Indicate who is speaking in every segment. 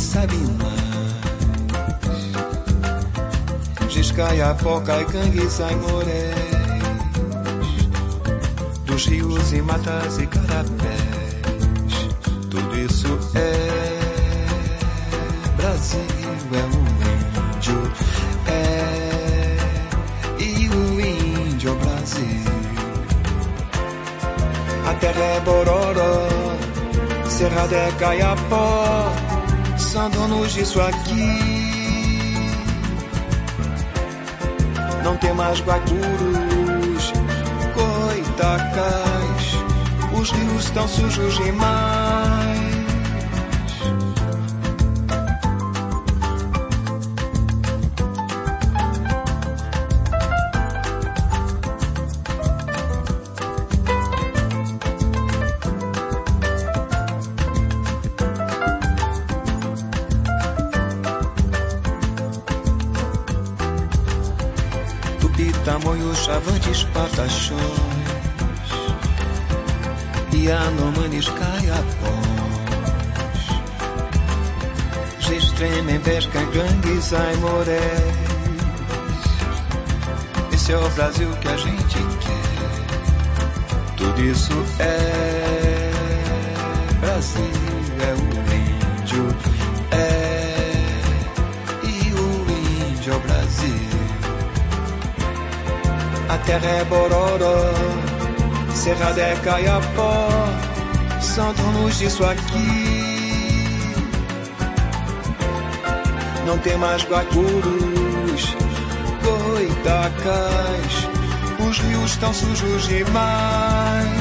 Speaker 1: sabe mais. Giscaia, Poca Cangue, Saimorés. Dos rios e matas e carapés. Tudo isso é Brasil, é um índio. É e o índio o Brasil. A terra é Bororó, Cerrada é Caiapó, são donos disso aqui. Não tem mais guaicurus, coitacais, os rios estão sujos demais. Pataxões E anomanes, caiapós Gestremem, pesca, gangues, aimorés Esse é o Brasil que a gente quer. Tudo isso é É bororó, Serra de Caiapó, sentamos disso aqui. Não tem mais guacurus, goitacas, os rios estão sujos demais.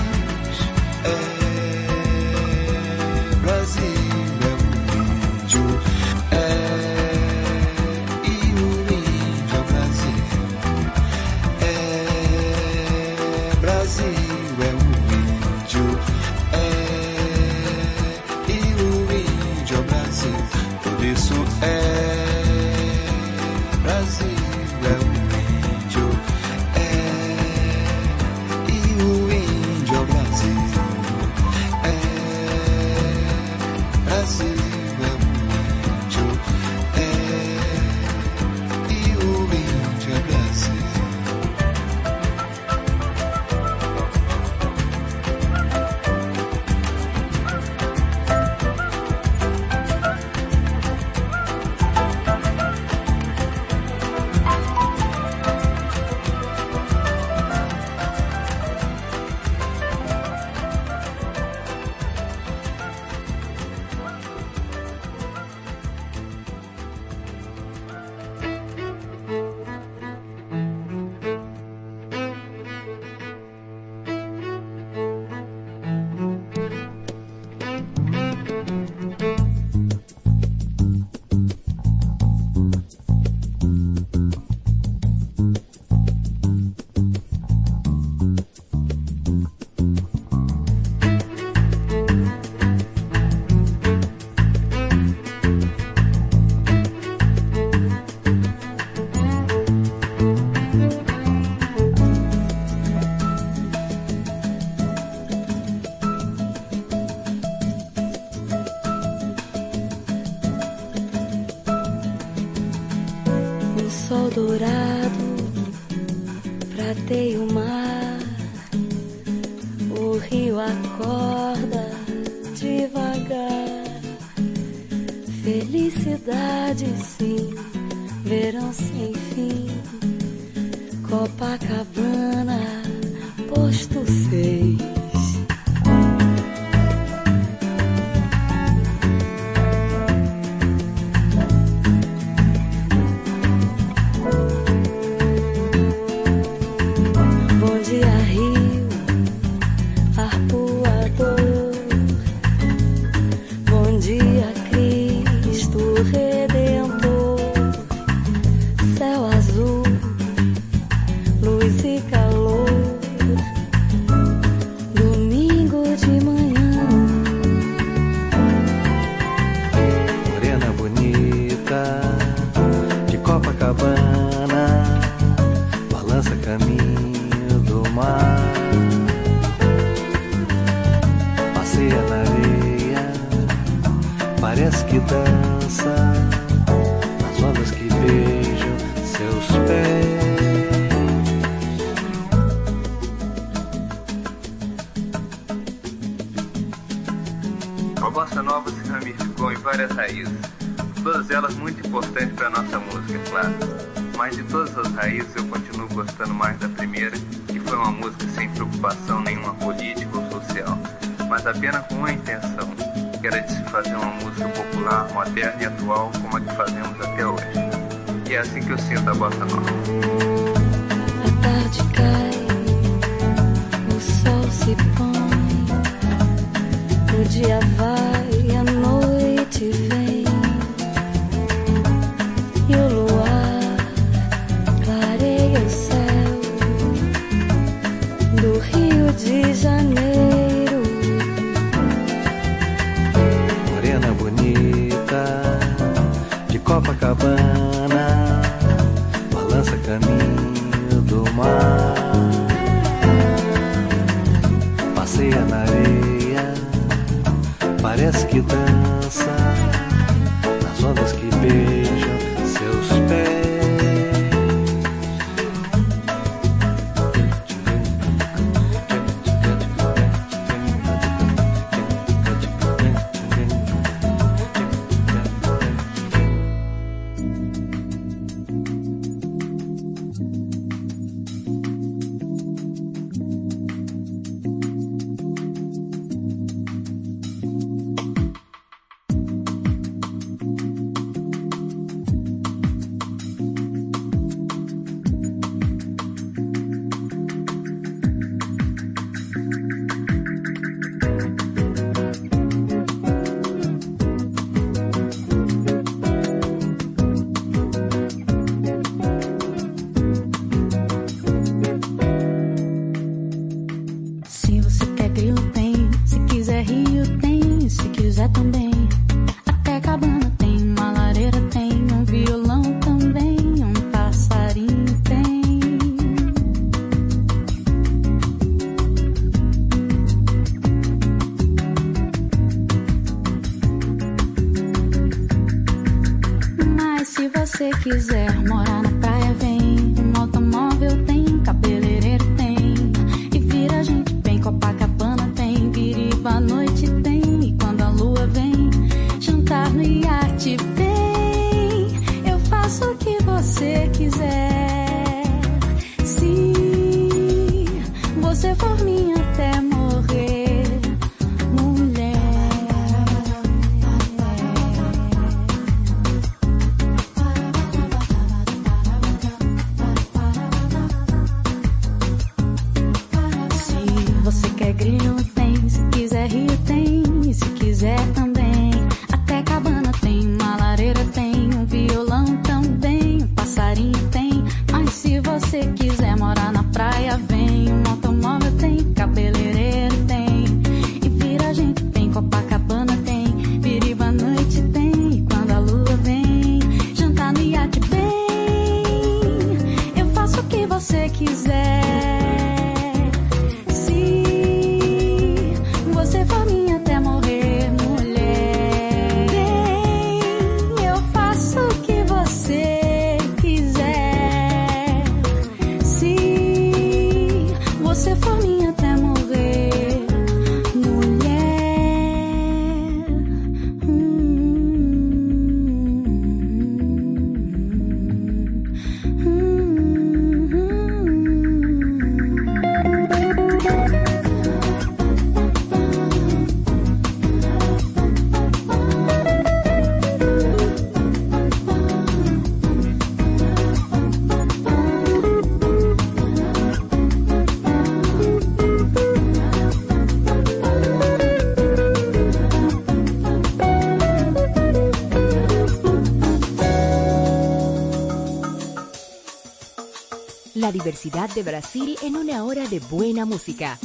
Speaker 2: La diversidad de Brasil en una hora de buena música.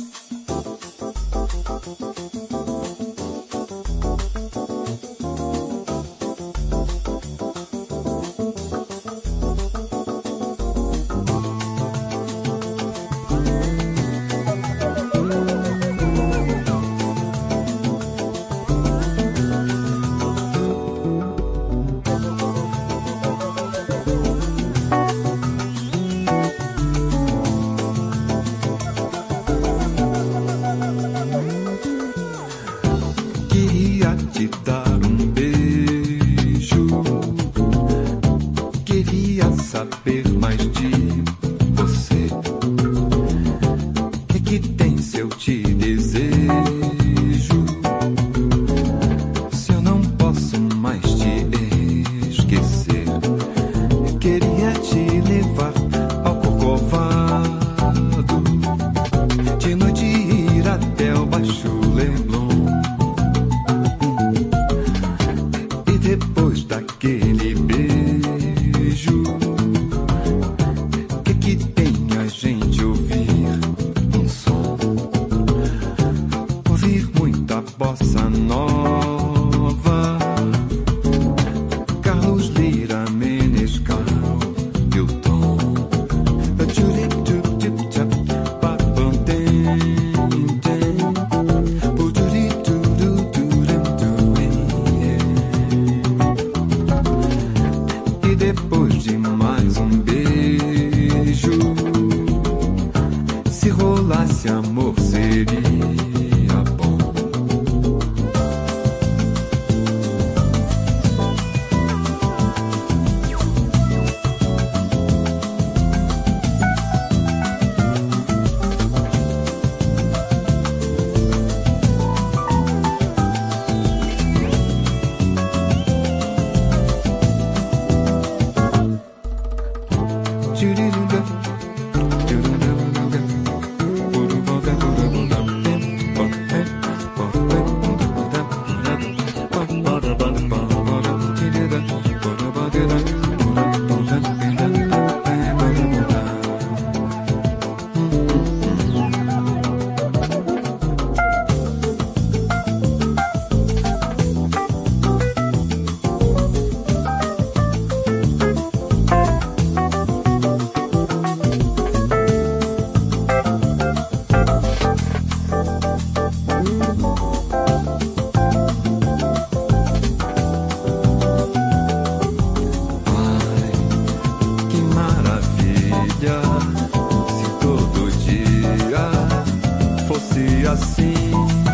Speaker 2: e assim.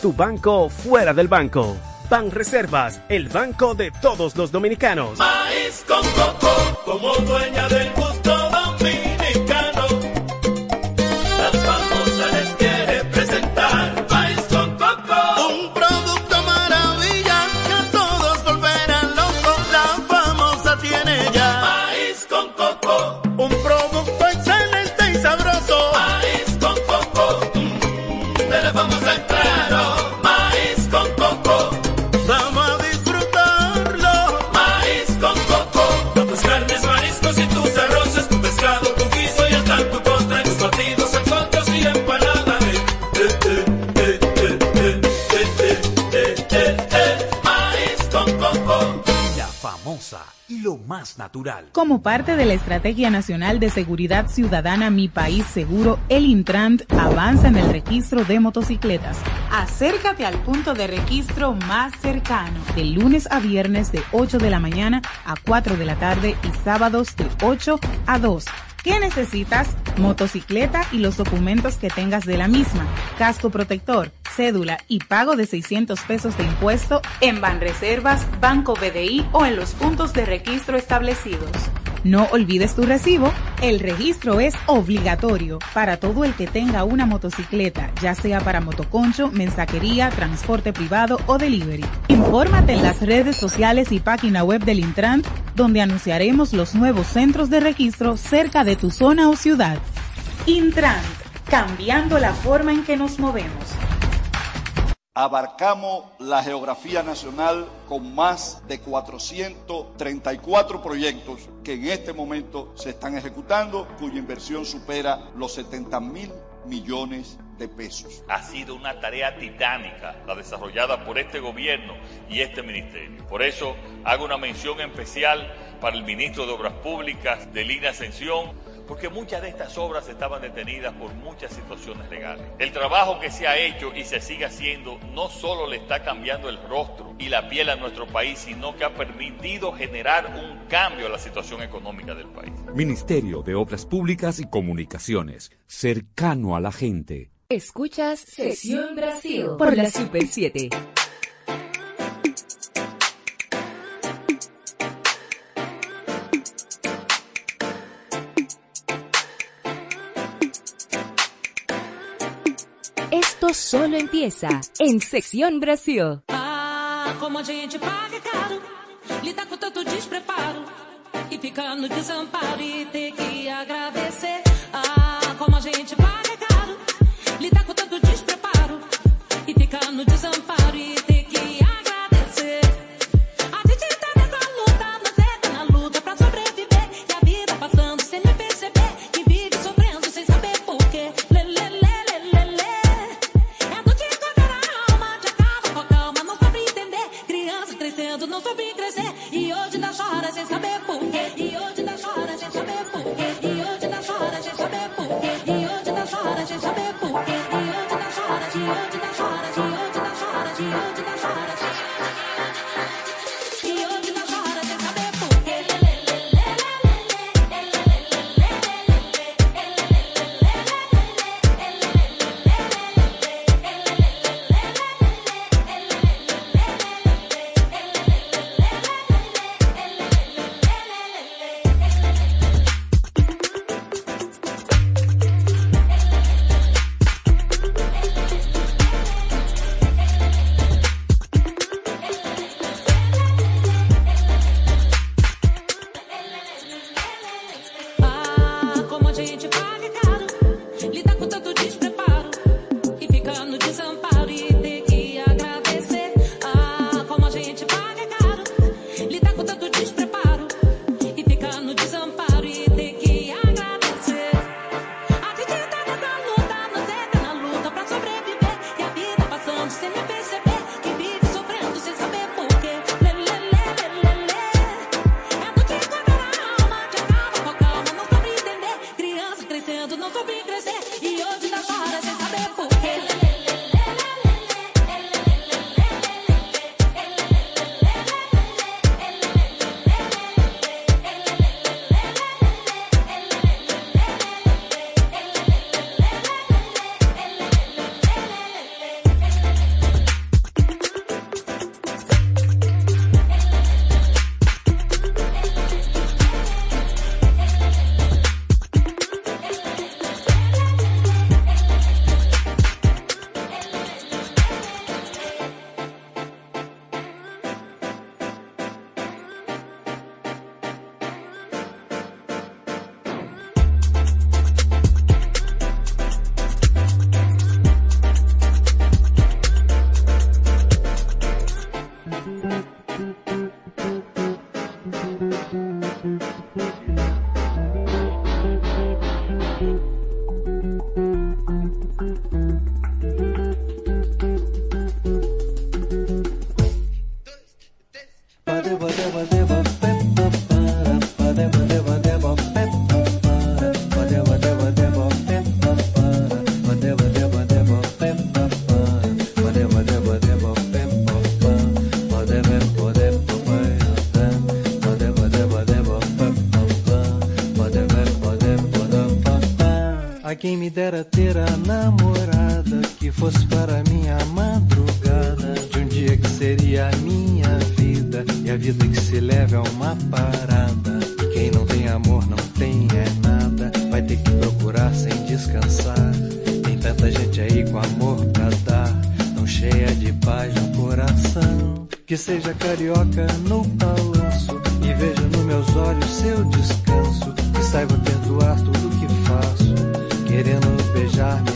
Speaker 3: tu banco fuera del banco. Ban Reservas, el banco de todos los dominicanos.
Speaker 4: Maíz con coco, como dueña del
Speaker 5: natural.
Speaker 6: Como parte de la Estrategia Nacional de Seguridad Ciudadana Mi País Seguro, el Intrant avanza en el registro de motocicletas. Acércate al punto de registro más cercano, de lunes a viernes de 8 de la mañana a 4 de la tarde y sábados de 8 a 2 ¿Qué necesitas? Motocicleta y los documentos que tengas de la misma, casco protector, cédula y pago de 600 pesos de impuesto en Banreservas, Banco BDI o en los puntos de registro establecidos. No olvides tu recibo. El registro es obligatorio para todo el que tenga una motocicleta, ya sea para motoconcho, mensajería, transporte privado o delivery. Infórmate en las redes sociales y página web del Intran, donde anunciaremos los nuevos centros de registro cerca de tu zona o ciudad. Intran, cambiando la forma en que nos movemos
Speaker 7: abarcamos la geografía nacional con más de 434 proyectos que en este momento se están ejecutando, cuya inversión supera los 70 mil millones de pesos.
Speaker 8: Ha sido una tarea titánica la desarrollada por este gobierno y este ministerio. Por eso hago una mención especial para el ministro de Obras Públicas de Línea Ascensión, porque muchas de estas obras estaban detenidas por muchas situaciones legales. El trabajo que se ha hecho y se sigue haciendo no solo le está cambiando el rostro y la piel a nuestro país, sino que ha permitido generar un cambio a la situación económica del país.
Speaker 9: Ministerio de Obras Públicas y Comunicaciones, cercano a la gente.
Speaker 10: Escuchas Sesión Brasil por la Super 7. Esto solo empieza en Sección Brasil.
Speaker 11: Ah, como a gente paga caro, lidar com tanto despreparo e ficar no desamparo e ter que agradecer.
Speaker 12: Quem me dera ter a namorada que fosse para minha madrugada. De um dia que seria a minha vida e a vida que se leva é uma parada. Quem não tem amor não tem é nada. Vai ter que procurar sem descansar. Tem tanta gente aí com amor pra dar, tão cheia de paz no coração. Que seja carioca no balanço e veja nos meus olhos seu descanso. shot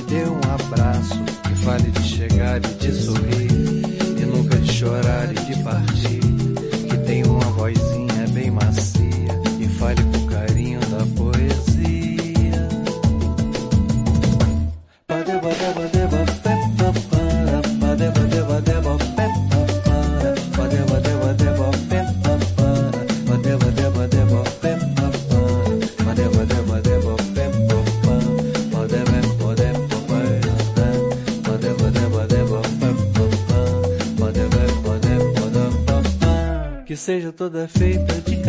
Speaker 12: toda feita de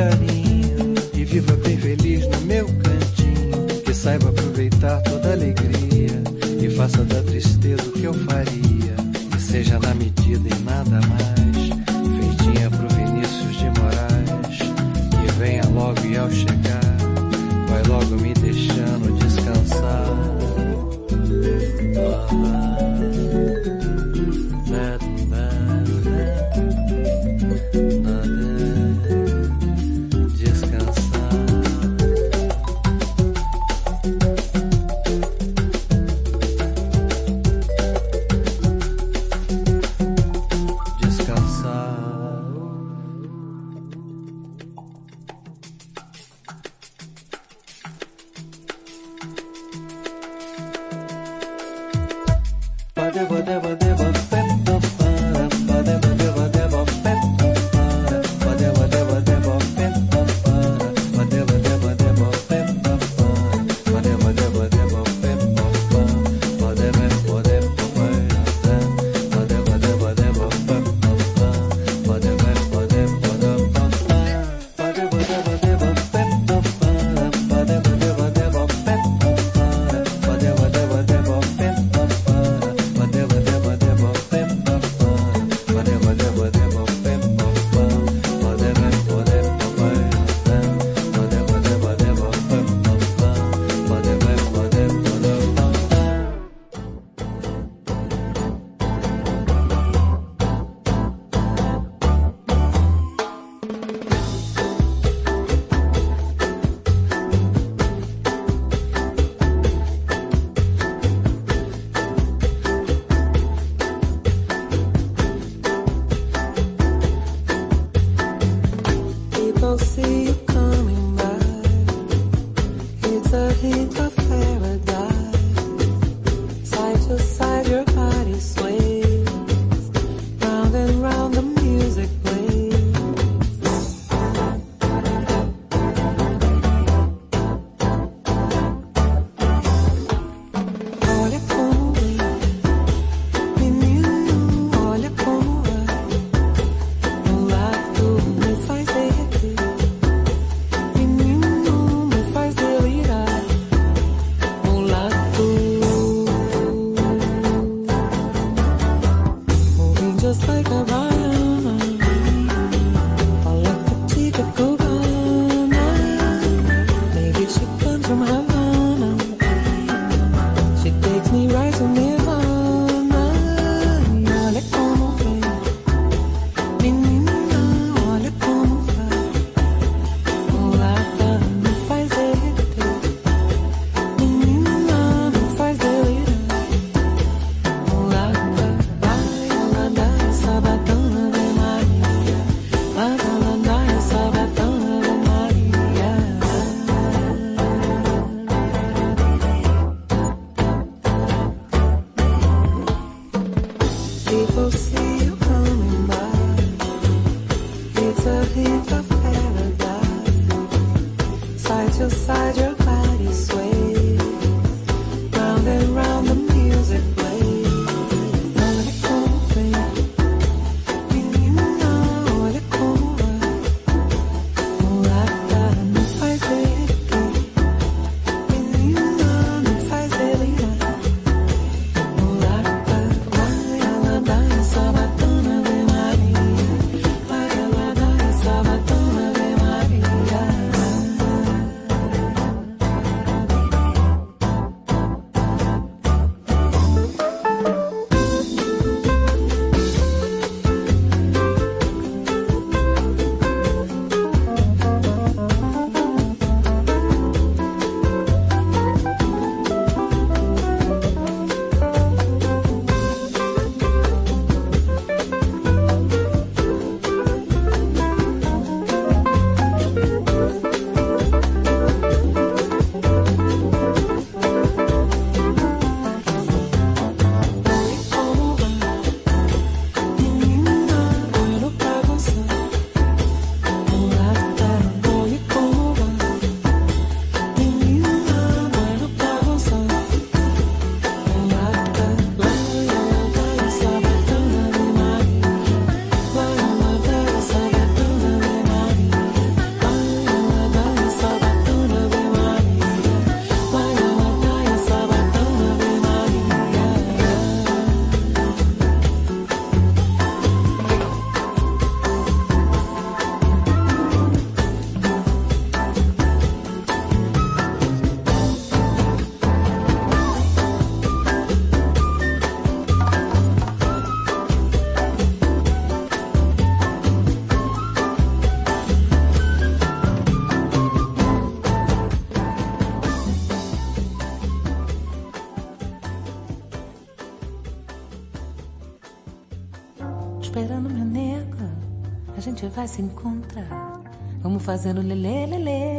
Speaker 12: vai
Speaker 11: se encontrar. Vamos fazendo lelê, lelê,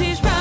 Speaker 13: she's right.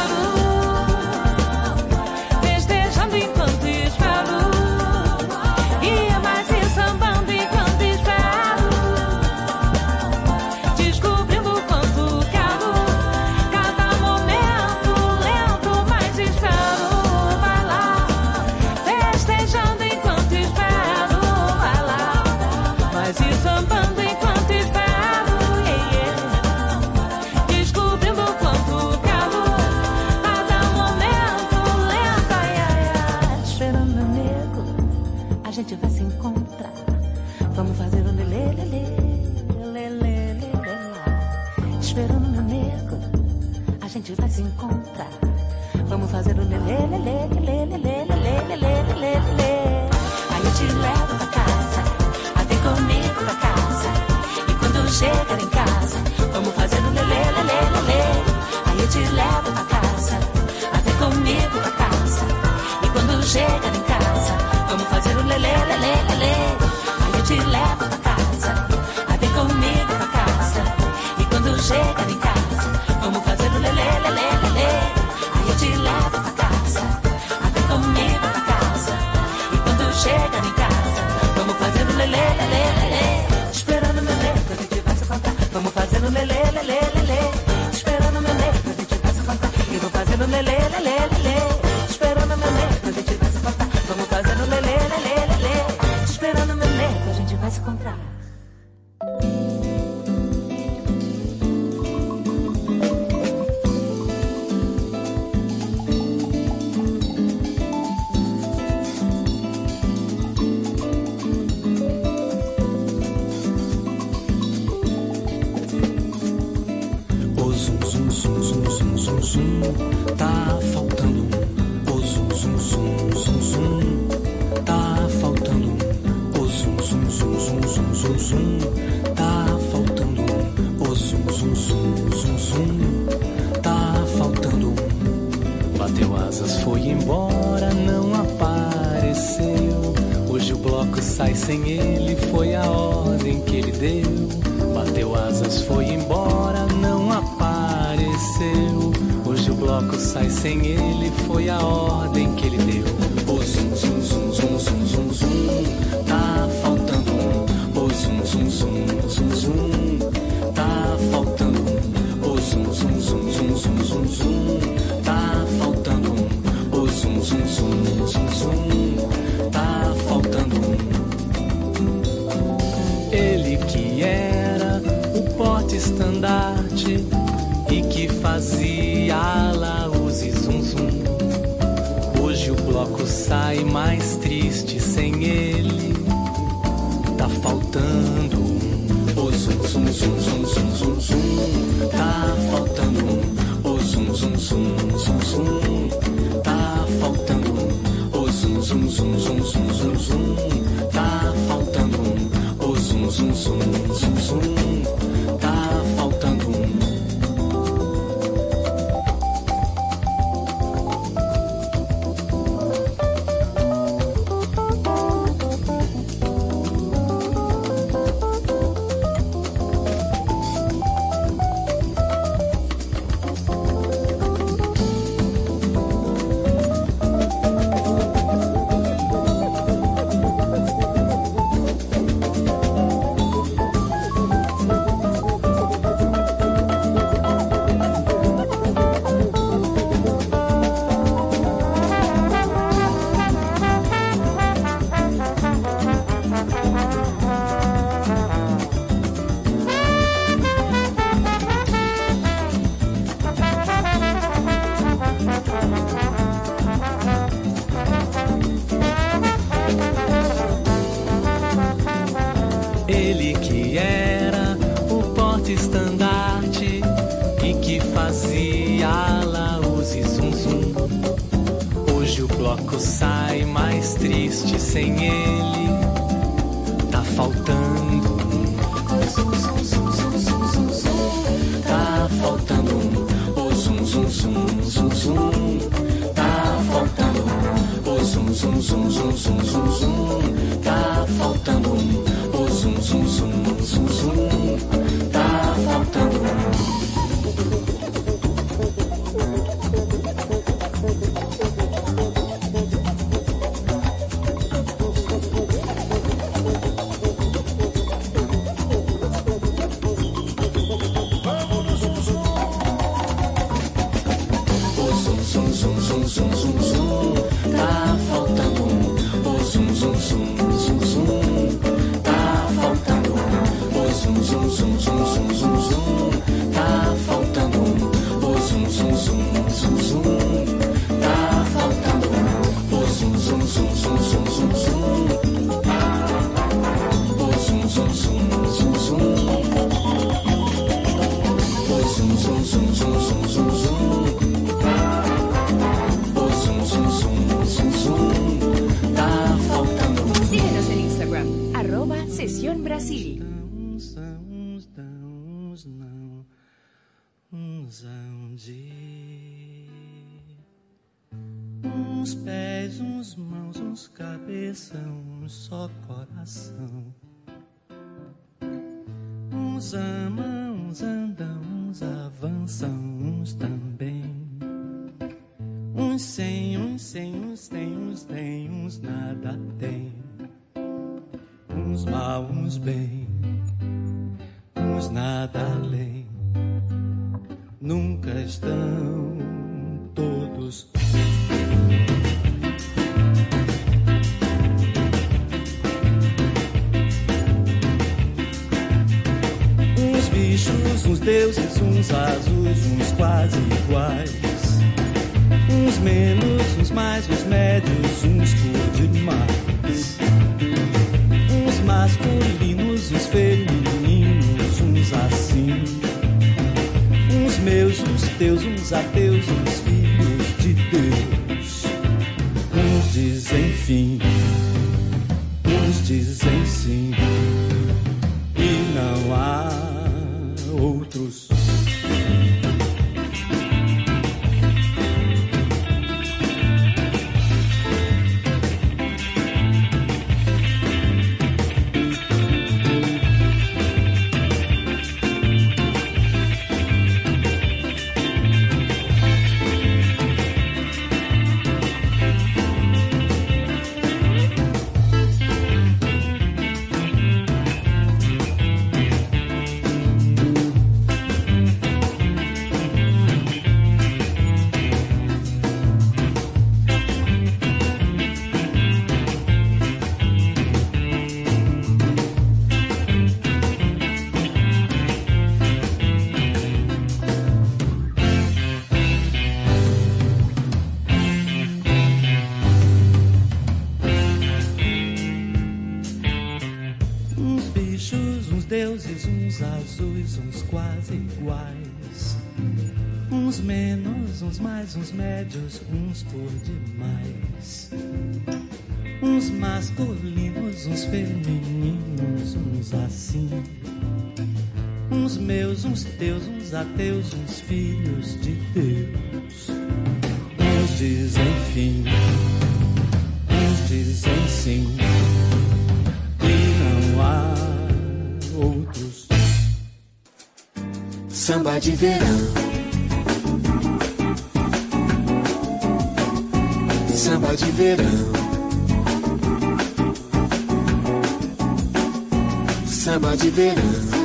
Speaker 13: Sem ele foi a ordem que ele deu. Bateu asas, foi embora, não apareceu. Hoje o bloco sai sem ele, foi a ordem Uns amam, uns andam, uns avançam, uns também. Uns sem, uns sem, uns tem, uns tem, uns nada tem. Uns mal, uns bem, uns nada além.
Speaker 14: Nunca estão quase iguais. Uns menos, uns mais, uns médios, uns por demais. Uns masculinos, uns femininos, uns assim. Uns meus, uns teus, uns ateus, uns filhos de Deus. Uns dizem fim, uns dizem sim.
Speaker 1: Samba de verão. Samba de verão. Samba de verão.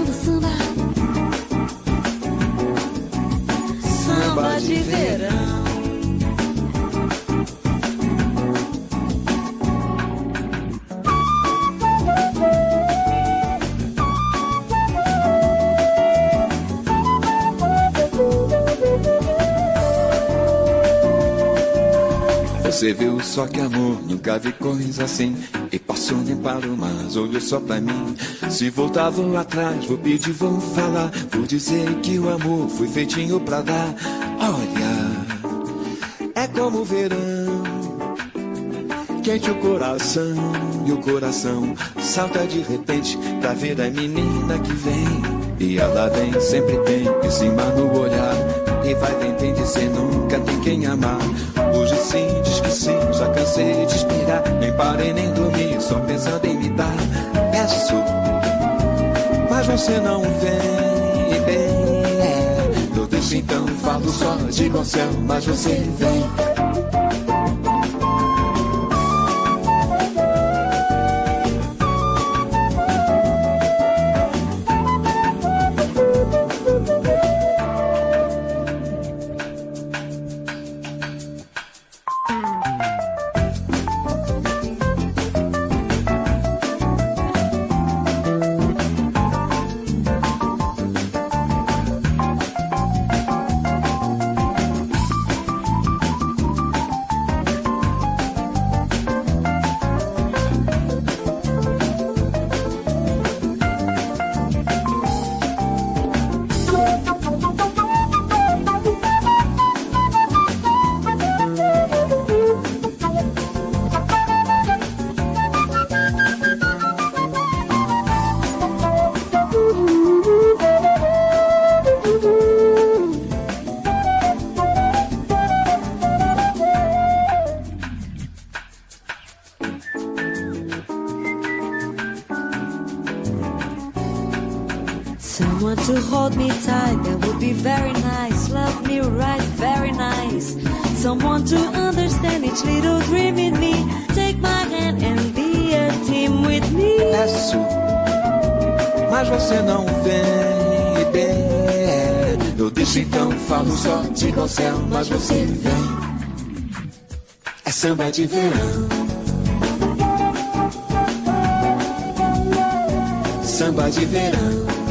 Speaker 1: Você viu só que amor, nunca vi coisa assim. E passou nem parou, mas olhou só pra mim. Se voltar, vou atrás, vou pedir, vou falar. Vou dizer que o amor foi feitinho pra dar. Olha, é como o verão. Quente o coração, e o coração salta de repente pra ver a menina que vem. E ela vem, sempre tem em cima no olhar. E vai tentar dizer nunca tem quem amar. Já cansei de esperar. Nem parei nem dormi, só pensando em me dar. Peço, mas você não vem. Bem, é. Eu deixo então, falo só de céu, mas você vem. Você, mas você vem. É
Speaker 15: samba de verão. Samba de verão.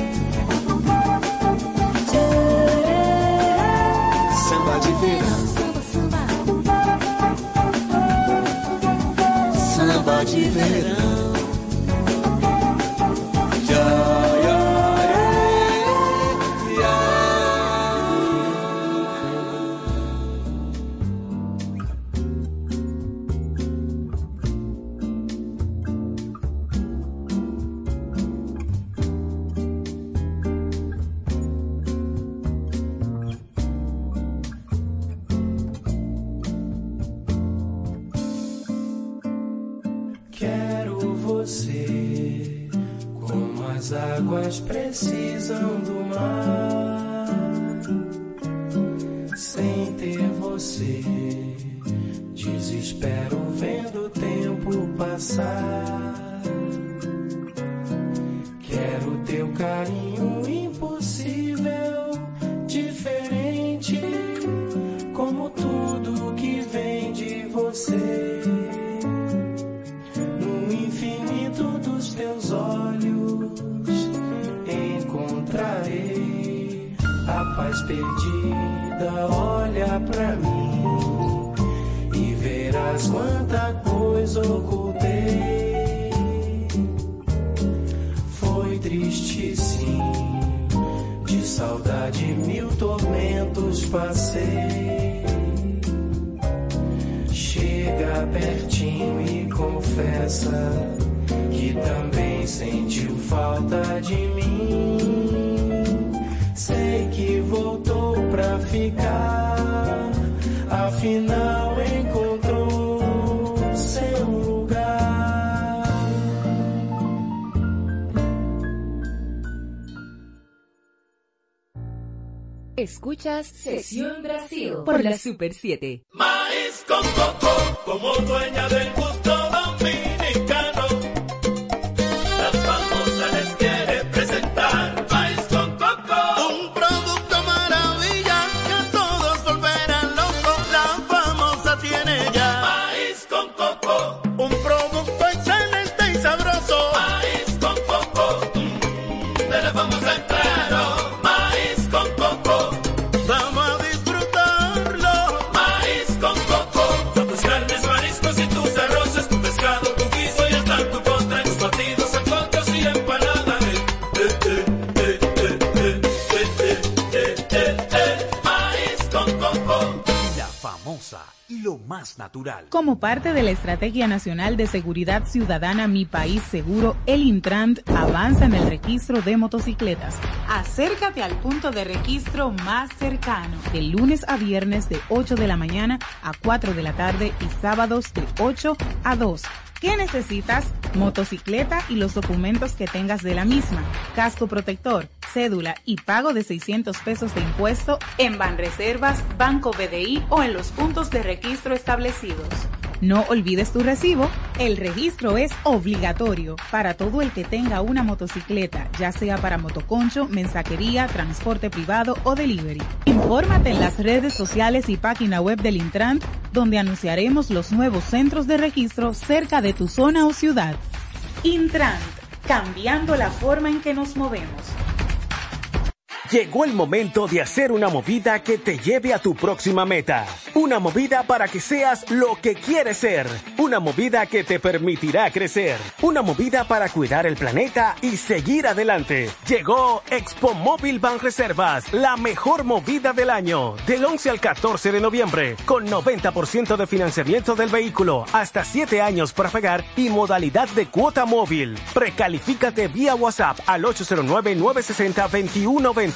Speaker 15: você, como as águas precisam do mar. Sem ter você, desespero vendo o tempo passar.
Speaker 10: Chỉ Escuchas Sesión Brasil por la Super 7.
Speaker 4: Maíz con coco, como dueña del gusto
Speaker 6: Como parte de la Estrategia Nacional de Seguridad Ciudadana Mi País Seguro, el Intrant avanza en el registro de motocicletas. Acércate al punto de registro más cercano, de lunes a viernes de 8 de la mañana a 4 de la tarde y sábados de 8 a 2. ¿Qué necesitas? Motocicleta y los documentos que tengas de la misma, casco protector, cédula y pago de 600 pesos de impuesto en Banreservas, Banco BDI o en los puntos de registro establecidos. No olvides tu recibo, el registro es obligatorio para todo el que tenga una motocicleta, ya sea para motoconcho, mensajería, transporte privado o delivery. Infórmate en las redes sociales y página web del Intran, donde anunciaremos los nuevos centros de registro cerca de tu zona o ciudad. Intran, cambiando la forma en que nos movemos.
Speaker 3: Llegó el momento de hacer una movida que te lleve a tu próxima meta. Una movida para que seas lo que quieres ser. Una movida que te permitirá crecer. Una movida para cuidar el planeta y seguir adelante. Llegó Expo Móvil Banreservas, la mejor movida del año. Del 11 al 14 de noviembre, con 90% de financiamiento del vehículo, hasta 7 años para pagar y modalidad de cuota móvil. Precalifícate vía WhatsApp al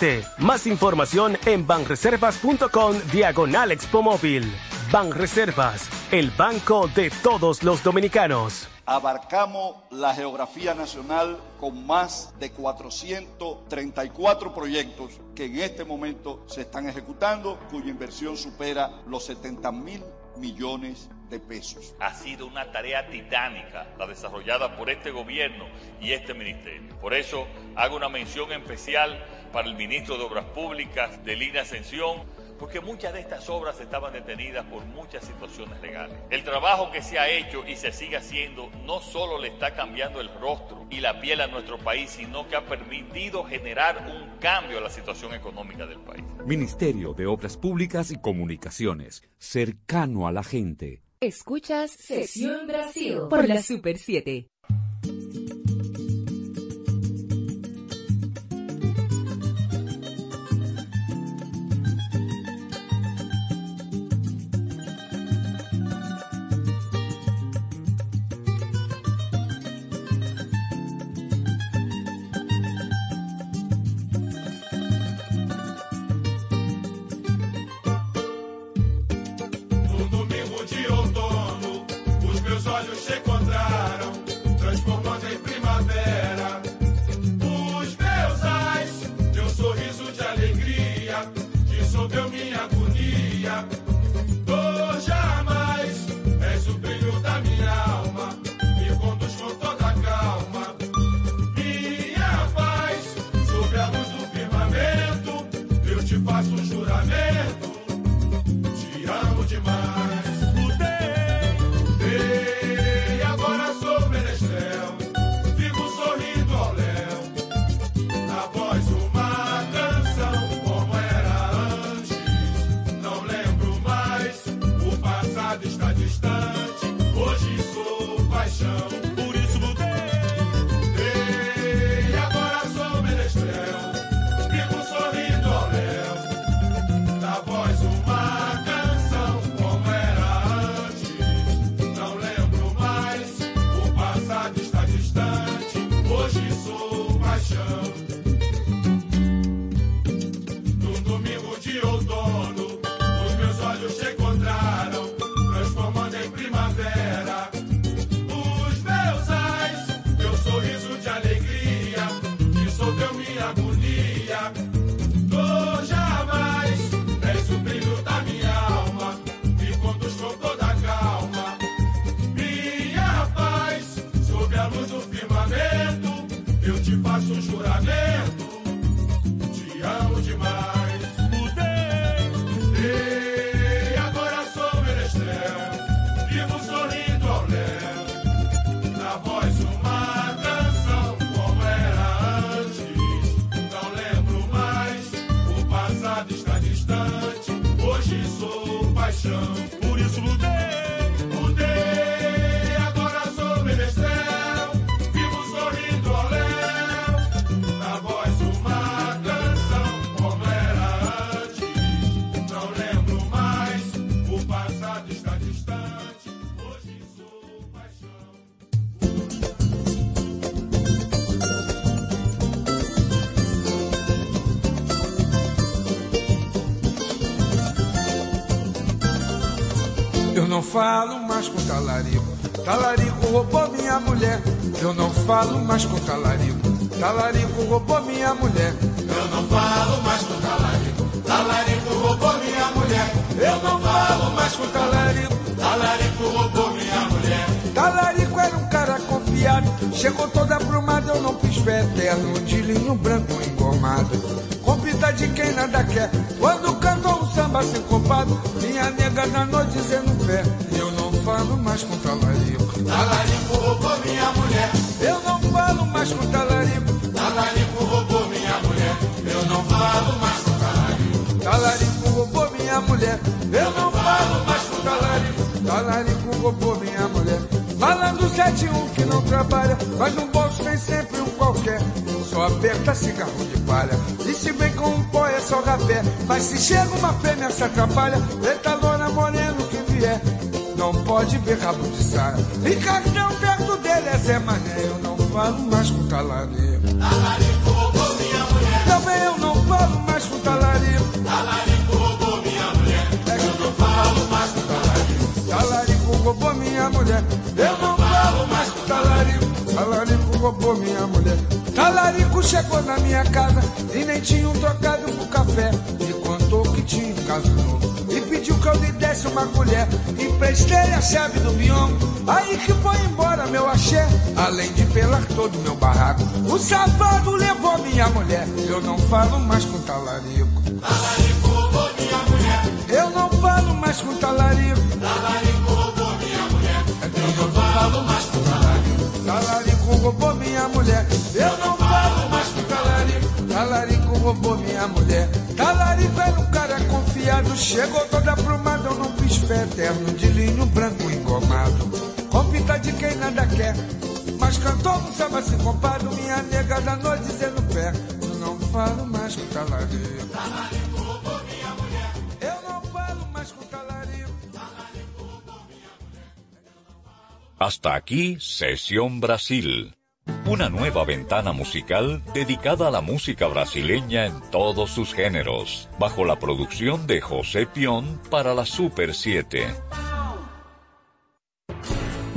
Speaker 3: 809-960-2120. Más información en banreservas.com diagonal Expo Móvil. Banreservas, el banco de todos los dominicanos.
Speaker 7: Abarcamos la geografía nacional con más de 434 proyectos que en este momento se están ejecutando, cuya inversión supera los 70 mil millones de pesos.
Speaker 8: Ha sido una tarea titánica la desarrollada por este gobierno y este ministerio. Por eso hago una mención especial para el ministro de Obras Públicas de Línea Ascensión, porque muchas de estas obras estaban detenidas por muchas situaciones legales. El trabajo que se ha hecho y se sigue haciendo no solo le está cambiando el rostro y la piel a nuestro país, sino que ha permitido generar un cambio a la situación económica del país.
Speaker 9: Ministerio de Obras Públicas y Comunicaciones, cercano a la gente.
Speaker 10: Escuchas Sesión Brasil por la Super 7.
Speaker 16: Falo mais com talarico. Talarico roubou minha mulher. Eu não falo mais com talarico. Talarico roubou minha mulher.
Speaker 4: Eu não falo mais com talarico. Talarico roubou minha mulher. Eu não falo mais com talarico. Talarico roubou minha mulher.
Speaker 16: Talarico era um cara confiado. Chegou toda aprumada, eu não quis pé eterno. De linho branco engomado. Com pinta de quem nada quer. Quando um samba sincopado, minha nega danou dizendo pé. Eu não falo mais com talarico.
Speaker 4: Talarico roubou minha mulher.
Speaker 16: Eu não falo mais com talarico.
Speaker 4: Talarico roubou minha mulher. Eu não falo mais com talarico.
Speaker 16: Talarico roubou minha mulher. Eu não falo mais com talarico. Talarico roubou minha mulher. Malandro 71 que não trabalha, mas no bolso tem sempre um. Aperta cigarro de palha. E se vem com um pó é só rapé. Mas se chega uma fêmea se atrapalha. Preta lona moreno que vier. Não pode ver rabo de saia. E cartão perto dele é Zé Mané. Eu não falo mais com talarico.
Speaker 4: Talarico roubou minha mulher.
Speaker 16: Também eu não falo mais com talarico.
Speaker 4: Talarico roubou minha mulher. Eu não falo mais com talarico.
Speaker 16: Talarico roubou minha mulher. Eu não falo mais com talarico. Talarico roubou minha mulher. Talarico chegou na minha casa e nem tinha um trocado pro café. Me contou que tinha um caso novo e pediu que eu lhe desse um uma colher. Emprestei a chave do biombo, aí que foi embora meu axé. Além de pelar todo meu barraco, o safado levou minha mulher. Eu não falo mais com talarico.
Speaker 4: Talarico roubou minha mulher.
Speaker 16: Eu não falo mais com talarico.
Speaker 4: Talarico roubou minha mulher. Eu não falo mais com talarico.
Speaker 16: Talarico roubou minha mulher. Roubou minha mulher. Talarico era um cara confiado. Chegou toda aprumada, eu não fiz fé eterno. De linho branco engomado. Com de quem nada quer. Mas cantou no samba se compado. Minha nega da noite dizendo pé. Eu não falo mais com talarico.
Speaker 4: Mulher.
Speaker 16: Eu não falo mais com talarico.
Speaker 9: Hasta aquí Sesión Brasil. Una nueva ventana musical dedicada a la música brasileña en todos sus géneros, bajo la producción de José Pion para la Super 7.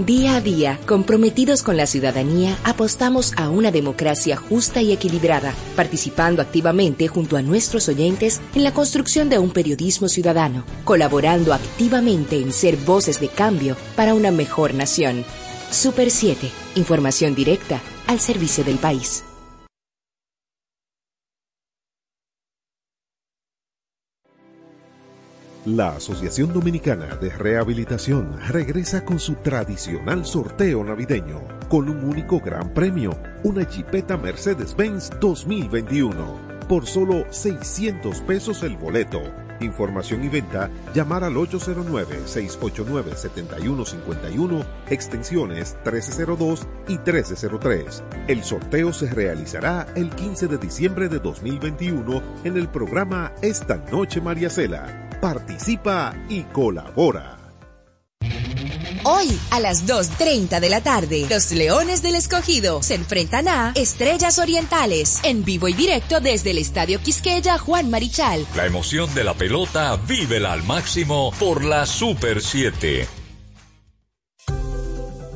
Speaker 10: Día a día, comprometidos con la ciudadanía, apostamos a una democracia justa y equilibrada, participando activamente junto a nuestros oyentes en la construcción de un periodismo ciudadano, colaborando activamente en ser voces de cambio para una mejor nación. Super 7, información directa al servicio del país.
Speaker 17: La Asociación Dominicana de Rehabilitación regresa con su tradicional sorteo navideño, con un único gran premio, una Jeepeta Mercedes-Benz 2021, por solo 600 pesos el boleto. Información y venta, llamar al 809-689-7151, extensiones 1302 y 1303. El sorteo se realizará el 15 de diciembre de 2021 en el programa Esta Noche María Cela. Participa y colabora.
Speaker 10: Hoy, a las 2.30 de la tarde, los Leones del Escogido se enfrentan a Estrellas Orientales, en vivo y directo desde el Estadio Quisqueya Juan Marichal.
Speaker 9: La emoción de la pelota vívela al máximo por la Super 7.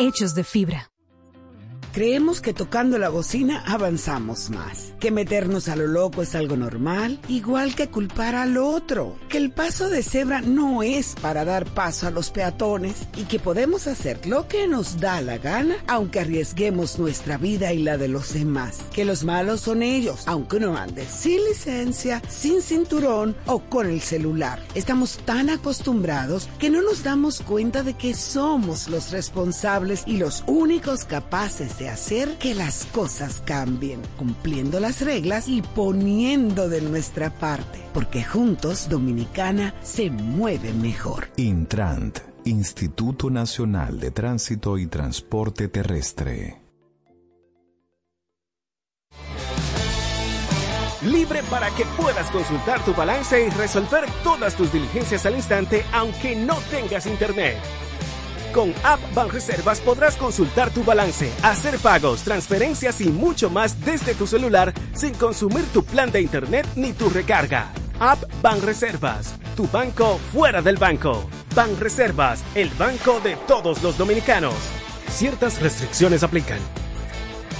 Speaker 18: hechos de fibra.
Speaker 19: Creemos que tocando la bocina avanzamos más, que meternos a lo loco es algo normal, igual que culpar al otro, que el paso de cebra no es para dar paso a los peatones y que podemos hacer lo que nos da la gana aunque arriesguemos nuestra vida y la de los demás, que los malos son ellos, aunque uno ande sin licencia, sin cinturón o con el celular. Estamos tan acostumbrados que no nos damos cuenta de que somos los responsables y los únicos capaces de hacer que las cosas cambien, cumpliendo las reglas y poniendo de nuestra parte, porque juntos Dominicana se mueve mejor.
Speaker 20: Intrant, Instituto Nacional de Tránsito y Transporte Terrestre.
Speaker 3: Libre para que puedas consultar tu balance y resolver todas tus diligencias al instante aunque no tengas internet. Con App Banreservas podrás consultar tu balance, hacer pagos, transferencias y mucho más desde tu celular sin consumir tu plan de internet ni tu recarga. App Banreservas, tu banco fuera del banco. Banreservas, el banco de todos los dominicanos. Ciertas restricciones aplican.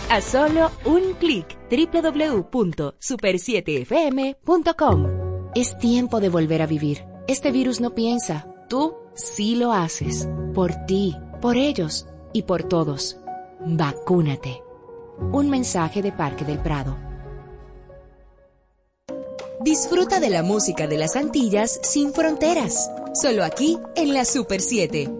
Speaker 10: A solo un clic www.super7fm.com. Es tiempo de volver a vivir. Este virus no piensa. Tú Sí lo haces, por ti, por ellos y por todos. Vacúnate. Un mensaje de Parque del Prado.
Speaker 21: Disfruta de la música de las Antillas sin fronteras, solo aquí en la Super 7.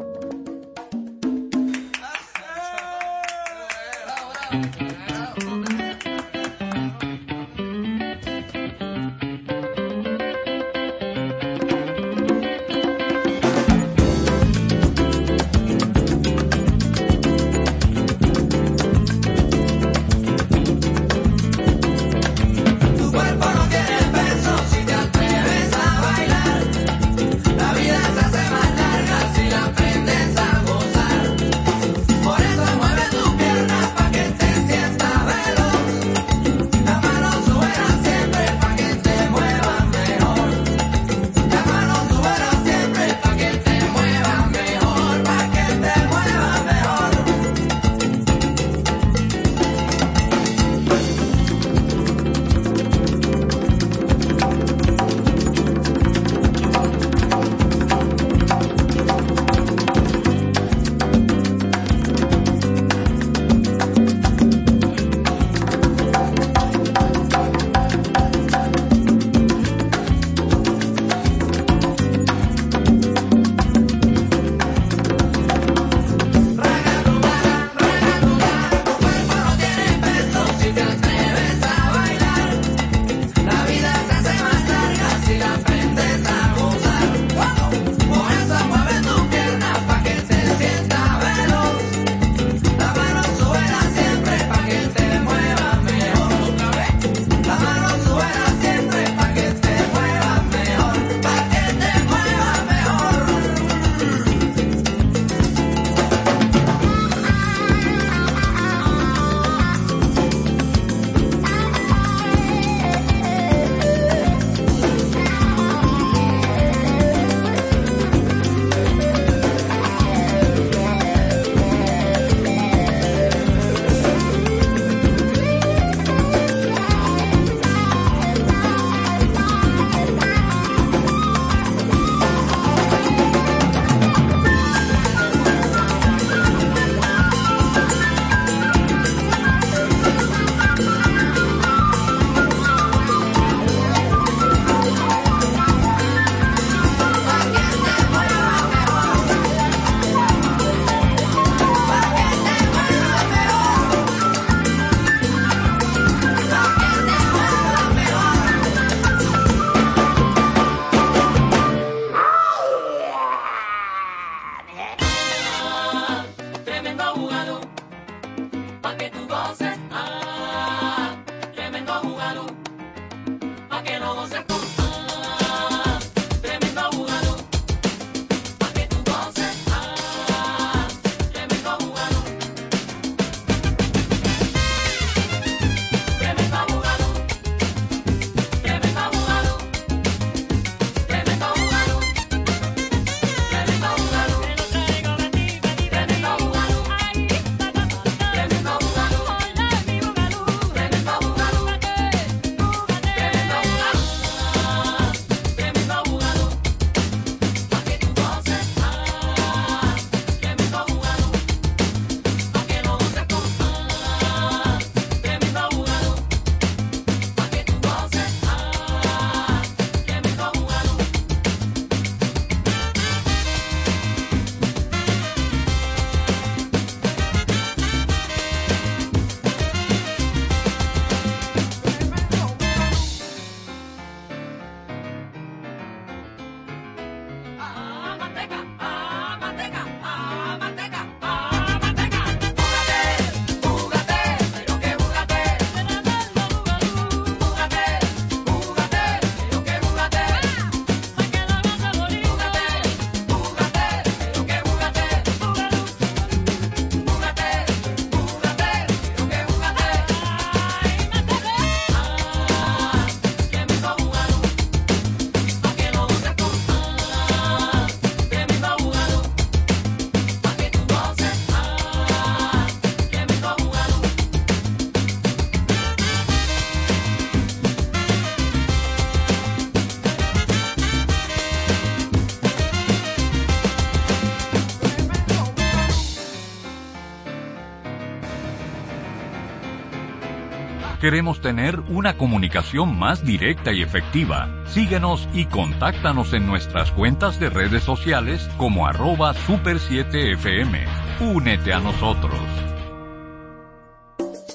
Speaker 9: Queremos tener una comunicación más directa y efectiva. Síguenos y contáctanos en nuestras cuentas de redes sociales como arroba super7fm. Únete a nosotros.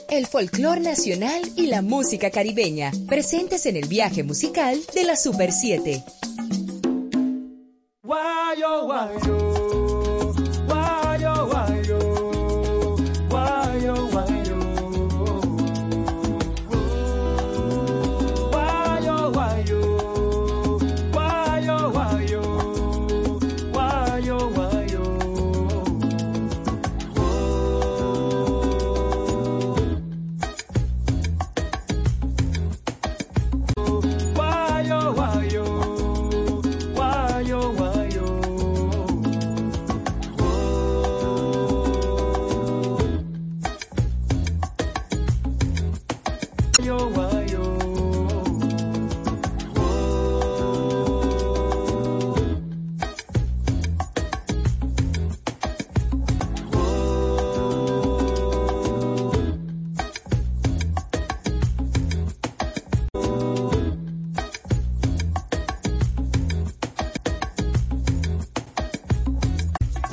Speaker 2: El folclor nacional y la música caribeña, presentes en el viaje musical de la Super 7.
Speaker 15: Guayo, guayo.